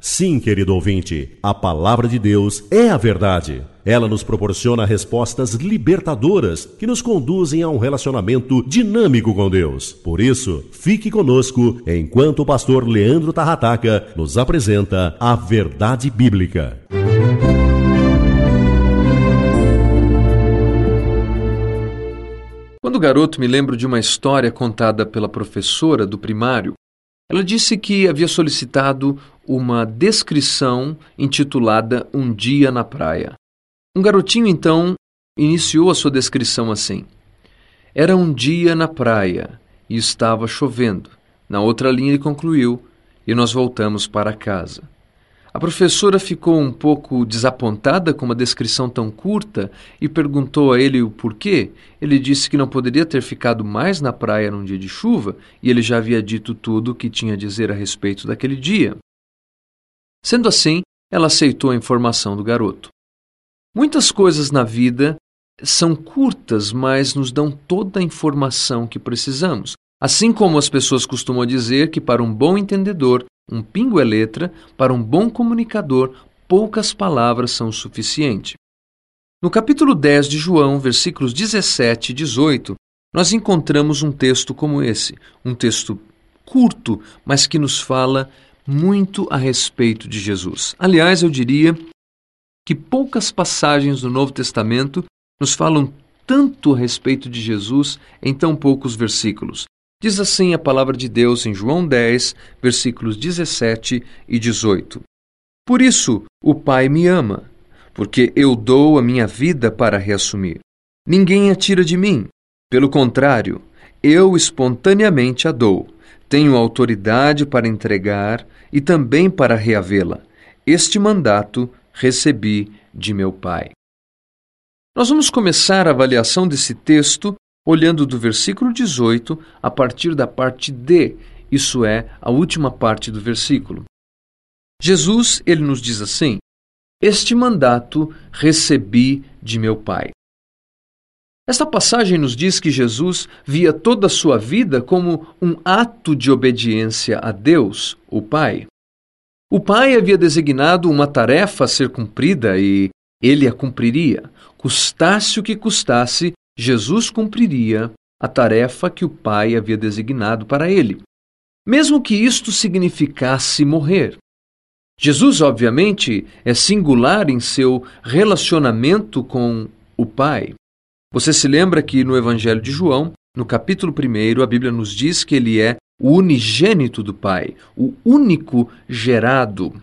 Sim, querido ouvinte, a palavra de Deus é a verdade. Ela nos proporciona respostas libertadoras que nos conduzem a um relacionamento dinâmico com Deus. Por isso, fique conosco enquanto o pastor Leandro Tarrataca nos apresenta a verdade bíblica. Quando garoto, me lembro de uma história contada pela professora do primário ela disse que havia solicitado uma descrição intitulada Um Dia na Praia. Um garotinho então iniciou a sua descrição assim: Era um dia na praia e estava chovendo. Na outra linha ele concluiu: E nós voltamos para casa. A professora ficou um pouco desapontada com uma descrição tão curta e perguntou a ele o porquê. Ele disse que não poderia ter ficado mais na praia num dia de chuva e ele já havia dito tudo o que tinha a dizer a respeito daquele dia. Sendo assim, ela aceitou a informação do garoto. Muitas coisas na vida são curtas, mas nos dão toda a informação que precisamos. Assim como as pessoas costumam dizer que para um bom entendedor um pingo é letra, para um bom comunicador, poucas palavras são o suficiente. No capítulo 10 de João, versículos 17 e 18, nós encontramos um texto como esse, um texto curto, mas que nos fala muito a respeito de Jesus. Aliás, eu diria que poucas passagens do Novo Testamento nos falam tanto a respeito de Jesus em tão poucos versículos. Diz assim a palavra de Deus em João 10, versículos 17 e 18: Por isso o Pai me ama, porque eu dou a minha vida para reassumir. Ninguém a tira de mim. Pelo contrário, eu espontaneamente a dou. Tenho autoridade para entregar e também para reavê-la. Este mandato recebi de meu Pai. Nós vamos começar a avaliação desse texto olhando do versículo 18 a partir da parte D, isso é, a última parte do versículo. Jesus, ele nos diz assim: Este mandato recebi de meu Pai. Esta passagem nos diz que Jesus via toda a sua vida como um ato de obediência a Deus, o Pai. O Pai havia designado uma tarefa a ser cumprida e ele a cumpriria, custasse o que custasse, Jesus cumpriria a tarefa que o Pai havia designado para ele, mesmo que isto significasse morrer. Jesus, obviamente, é singular em seu relacionamento com o Pai. Você se lembra que no Evangelho de João, no capítulo 1, a Bíblia nos diz que ele é o unigênito do Pai, o único gerado.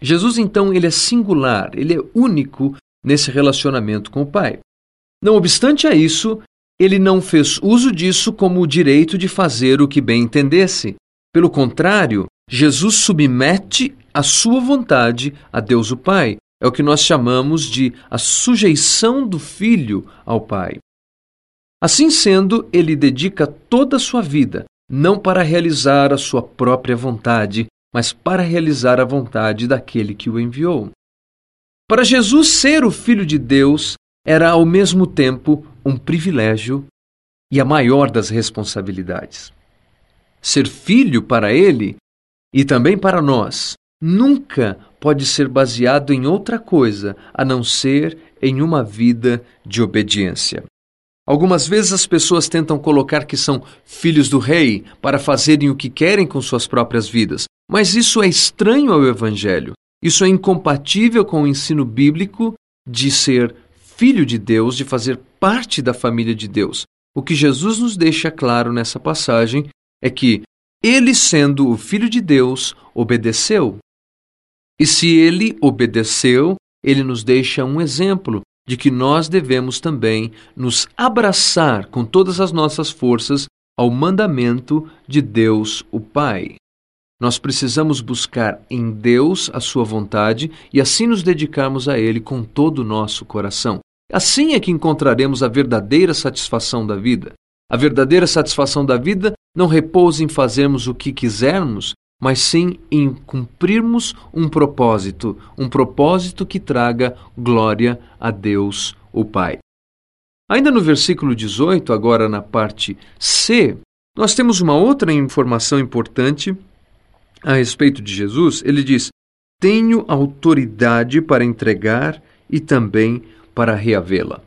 Jesus, então, ele é singular, ele é único nesse relacionamento com o Pai. Não obstante a isso, ele não fez uso disso como o direito de fazer o que bem entendesse. Pelo contrário, Jesus submete a sua vontade a Deus o Pai. É o que nós chamamos de a sujeição do Filho ao Pai. Assim sendo, ele dedica toda a sua vida, não para realizar a sua própria vontade, mas para realizar a vontade daquele que o enviou. Para Jesus ser o Filho de Deus era ao mesmo tempo um privilégio e a maior das responsabilidades. Ser filho para ele e também para nós nunca pode ser baseado em outra coisa a não ser em uma vida de obediência. Algumas vezes as pessoas tentam colocar que são filhos do rei para fazerem o que querem com suas próprias vidas, mas isso é estranho ao Evangelho. Isso é incompatível com o ensino bíblico de ser filho de Deus, de fazer parte da família de Deus. O que Jesus nos deixa claro nessa passagem é que ele, sendo o filho de Deus, obedeceu. E se ele obedeceu, ele nos deixa um exemplo de que nós devemos também nos abraçar com todas as nossas forças ao mandamento de Deus, o Pai. Nós precisamos buscar em Deus a sua vontade e assim nos dedicarmos a Ele com todo o nosso coração. Assim é que encontraremos a verdadeira satisfação da vida. A verdadeira satisfação da vida não repousa em fazermos o que quisermos, mas sim em cumprirmos um propósito, um propósito que traga glória a Deus, o Pai. Ainda no versículo 18, agora na parte C, nós temos uma outra informação importante a respeito de Jesus, ele diz: Tenho autoridade para entregar e também para reavê-la.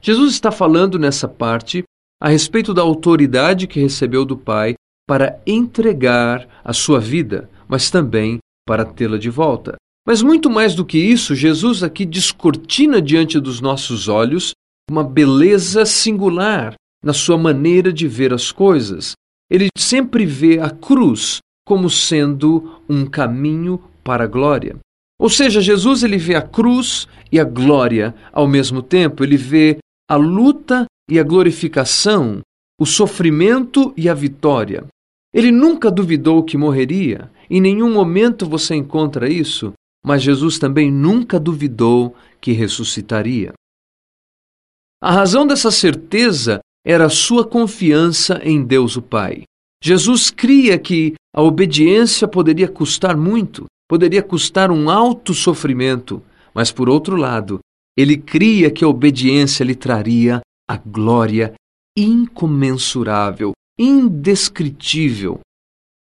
Jesus está falando nessa parte a respeito da autoridade que recebeu do Pai para entregar a sua vida, mas também para tê-la de volta. Mas muito mais do que isso, Jesus aqui descortina diante dos nossos olhos uma beleza singular na sua maneira de ver as coisas. Ele sempre vê a cruz como sendo um caminho para a glória. Ou seja, Jesus ele vê a cruz e a glória ao mesmo tempo, ele vê a luta e a glorificação, o sofrimento e a vitória. Ele nunca duvidou que morreria, em nenhum momento você encontra isso, mas Jesus também nunca duvidou que ressuscitaria. A razão dessa certeza era sua confiança em Deus o Pai. Jesus cria que a obediência poderia custar muito, poderia custar um alto sofrimento, mas por outro lado, ele cria que a obediência lhe traria a glória incomensurável, indescritível.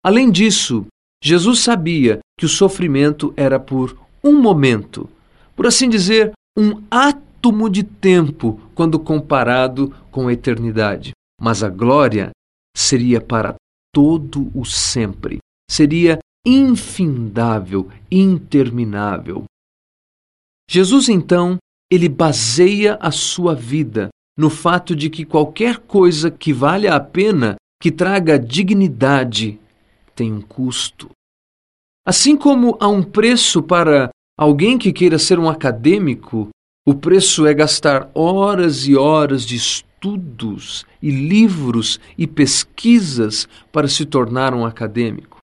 Além disso, Jesus sabia que o sofrimento era por um momento, por assim dizer, um átomo de tempo quando comparado com a eternidade. Mas a glória seria para todo o sempre. Seria infindável, interminável. Jesus, então, ele baseia a sua vida no fato de que qualquer coisa que valha a pena, que traga dignidade, tem um custo. Assim como há um preço para alguém que queira ser um acadêmico, o preço é gastar horas e horas de estudos e livros e pesquisas para se tornar um acadêmico.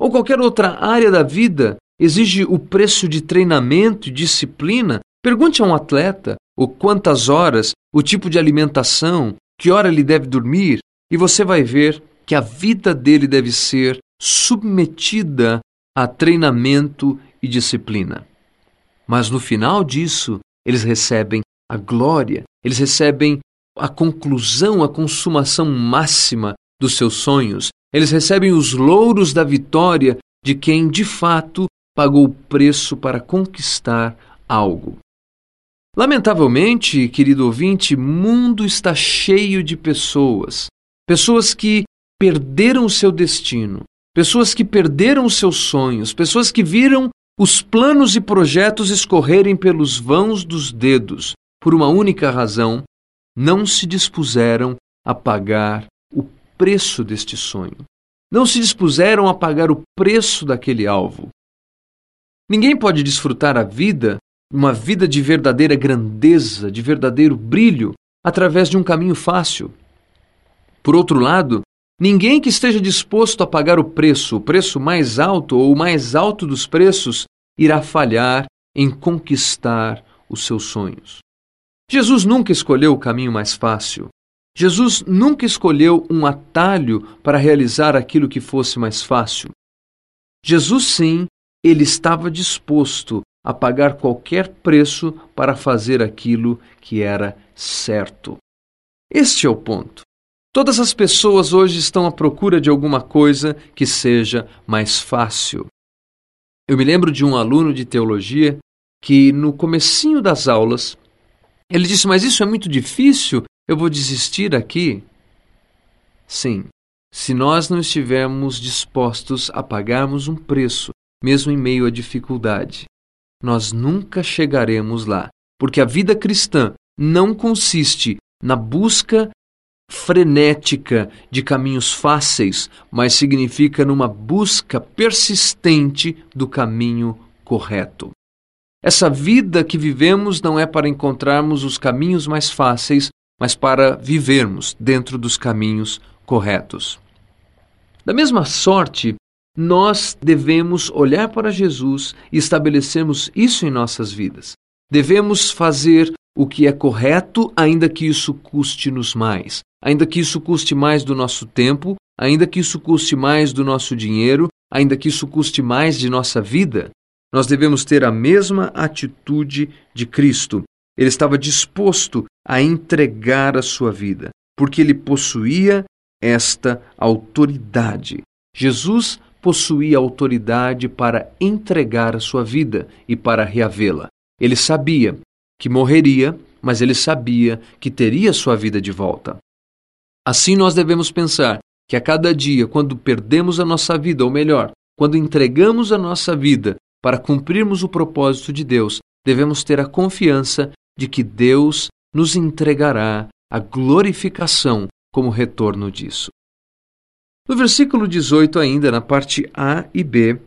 Ou qualquer outra área da vida exige o preço de treinamento e disciplina. Pergunte a um atleta o quantas horas, o tipo de alimentação, que hora ele deve dormir, e você vai ver que a vida dele deve ser submetida a treinamento e disciplina. Mas no final disso, eles recebem a glória, eles recebem a conclusão, a consumação máxima dos seus sonhos. Eles recebem os louros da vitória de quem, de fato, pagou o preço para conquistar algo. Lamentavelmente, querido ouvinte, mundo está cheio de pessoas, pessoas que perderam o seu destino, pessoas que perderam os seus sonhos, pessoas que viram os planos e projetos escorrerem pelos vãos dos dedos por uma única razão: não se dispuseram a pagar o preço deste sonho. Não se dispuseram a pagar o preço daquele alvo. Ninguém pode desfrutar a vida, uma vida de verdadeira grandeza, de verdadeiro brilho, através de um caminho fácil. Por outro lado, ninguém que esteja disposto a pagar o preço, o preço mais alto ou o mais alto dos preços, irá falhar em conquistar os seus sonhos. Jesus nunca escolheu o caminho mais fácil. Jesus nunca escolheu um atalho para realizar aquilo que fosse mais fácil. Jesus, sim, ele estava disposto a pagar qualquer preço para fazer aquilo que era certo. Este é o ponto. Todas as pessoas hoje estão à procura de alguma coisa que seja mais fácil. Eu me lembro de um aluno de teologia que no comecinho das aulas ele disse: "Mas isso é muito difícil, eu vou desistir aqui?" Sim, se nós não estivermos dispostos a pagarmos um preço, mesmo em meio à dificuldade, nós nunca chegaremos lá, porque a vida cristã não consiste na busca frenética de caminhos fáceis, mas significa numa busca persistente do caminho correto. Essa vida que vivemos não é para encontrarmos os caminhos mais fáceis, mas para vivermos dentro dos caminhos corretos. Da mesma sorte, nós devemos olhar para Jesus e estabelecermos isso em nossas vidas. Devemos fazer o que é correto, ainda que isso custe-nos mais, ainda que isso custe mais do nosso tempo, ainda que isso custe mais do nosso dinheiro, ainda que isso custe mais de nossa vida. Nós devemos ter a mesma atitude de Cristo. Ele estava disposto a entregar a sua vida, porque ele possuía esta autoridade. Jesus possuía autoridade para entregar a sua vida e para reavê-la. Ele sabia que morreria, mas ele sabia que teria sua vida de volta. Assim nós devemos pensar que a cada dia, quando perdemos a nossa vida, ou melhor, quando entregamos a nossa vida para cumprirmos o propósito de Deus, devemos ter a confiança de que Deus nos entregará a glorificação como retorno disso. No versículo 18, ainda na parte A e B,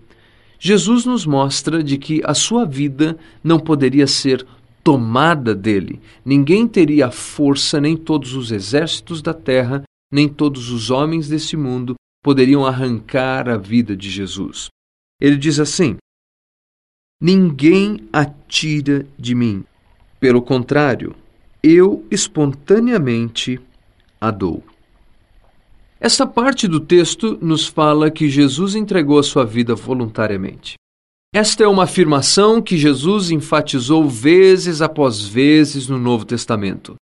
Jesus nos mostra de que a sua vida não poderia ser tomada dele. Ninguém teria a força, nem todos os exércitos da terra, nem todos os homens desse mundo poderiam arrancar a vida de Jesus. Ele diz assim: Ninguém a tira de mim. Pelo contrário, eu espontaneamente a dou. Esta parte do texto nos fala que Jesus entregou a sua vida voluntariamente. Esta é uma afirmação que Jesus enfatizou vezes após vezes no Novo Testamento.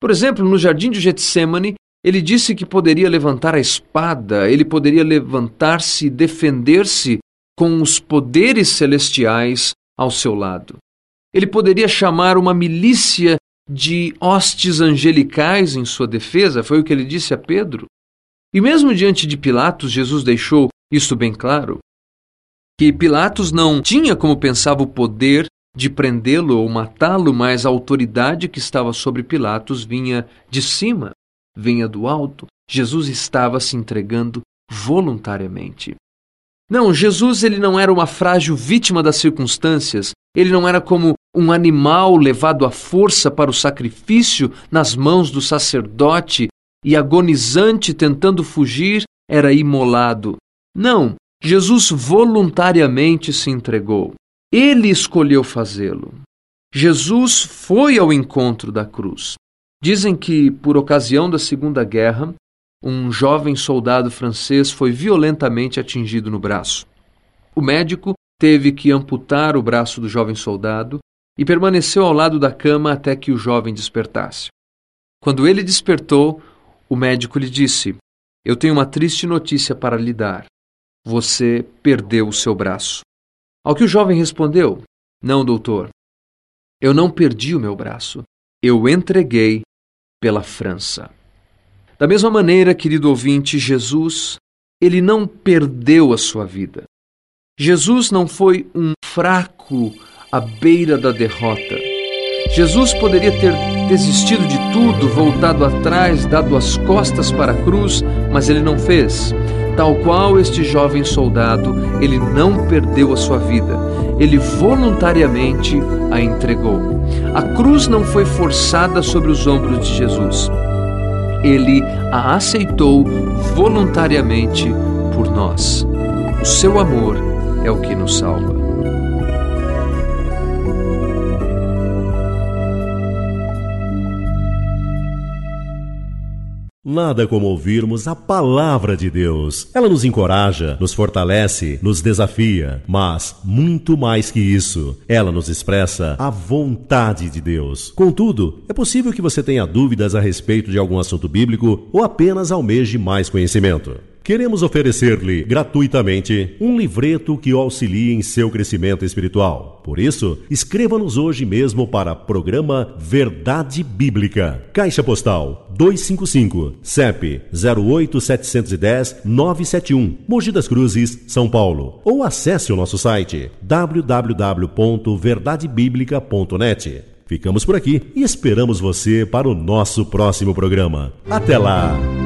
Por exemplo, no jardim de Getsemane, ele disse que poderia levantar a espada, ele poderia levantar-se e defender-se com os poderes celestiais ao seu lado. Ele poderia chamar uma milícia de hostes angelicais em sua defesa, foi o que ele disse a Pedro. E mesmo diante de Pilatos, Jesus deixou isto bem claro: que Pilatos não tinha, como pensava, o poder de prendê-lo ou matá-lo, mas a autoridade que estava sobre Pilatos vinha de cima, vinha do alto. Jesus estava se entregando voluntariamente. Não, Jesus ele não era uma frágil vítima das circunstâncias, ele não era como um animal levado à força para o sacrifício nas mãos do sacerdote e agonizante tentando fugir, era imolado. Não, Jesus voluntariamente se entregou. Ele escolheu fazê-lo. Jesus foi ao encontro da cruz. Dizem que, por ocasião da Segunda Guerra, um jovem soldado francês foi violentamente atingido no braço. O médico teve que amputar o braço do jovem soldado e permaneceu ao lado da cama até que o jovem despertasse. Quando ele despertou, o médico lhe disse: Eu tenho uma triste notícia para lhe dar. Você perdeu o seu braço. Ao que o jovem respondeu: Não, doutor. Eu não perdi o meu braço. Eu entreguei pela França. Da mesma maneira, querido ouvinte, Jesus, ele não perdeu a sua vida. Jesus não foi um fraco à beira da derrota. Jesus poderia ter desistido de tudo, voltado atrás, dado as costas para a cruz, mas ele não fez. Tal qual este jovem soldado, ele não perdeu a sua vida, ele voluntariamente a entregou. A cruz não foi forçada sobre os ombros de Jesus, ele a aceitou voluntariamente por nós. O seu amor é o que nos salva. Nada como ouvirmos a palavra de Deus. Ela nos encoraja, nos fortalece, nos desafia, mas muito mais que isso, ela nos expressa a vontade de Deus. Contudo, é possível que você tenha dúvidas a respeito de algum assunto bíblico ou apenas almeje mais conhecimento. Queremos oferecer-lhe gratuitamente um livreto que o auxilie em seu crescimento espiritual. Por isso, escreva-nos hoje mesmo para programa Verdade Bíblica. Caixa Postal 255, CEP 08710 971, Mogi das Cruzes, São Paulo. Ou acesse o nosso site www.verdadebiblica.net. Ficamos por aqui e esperamos você para o nosso próximo programa. Até lá!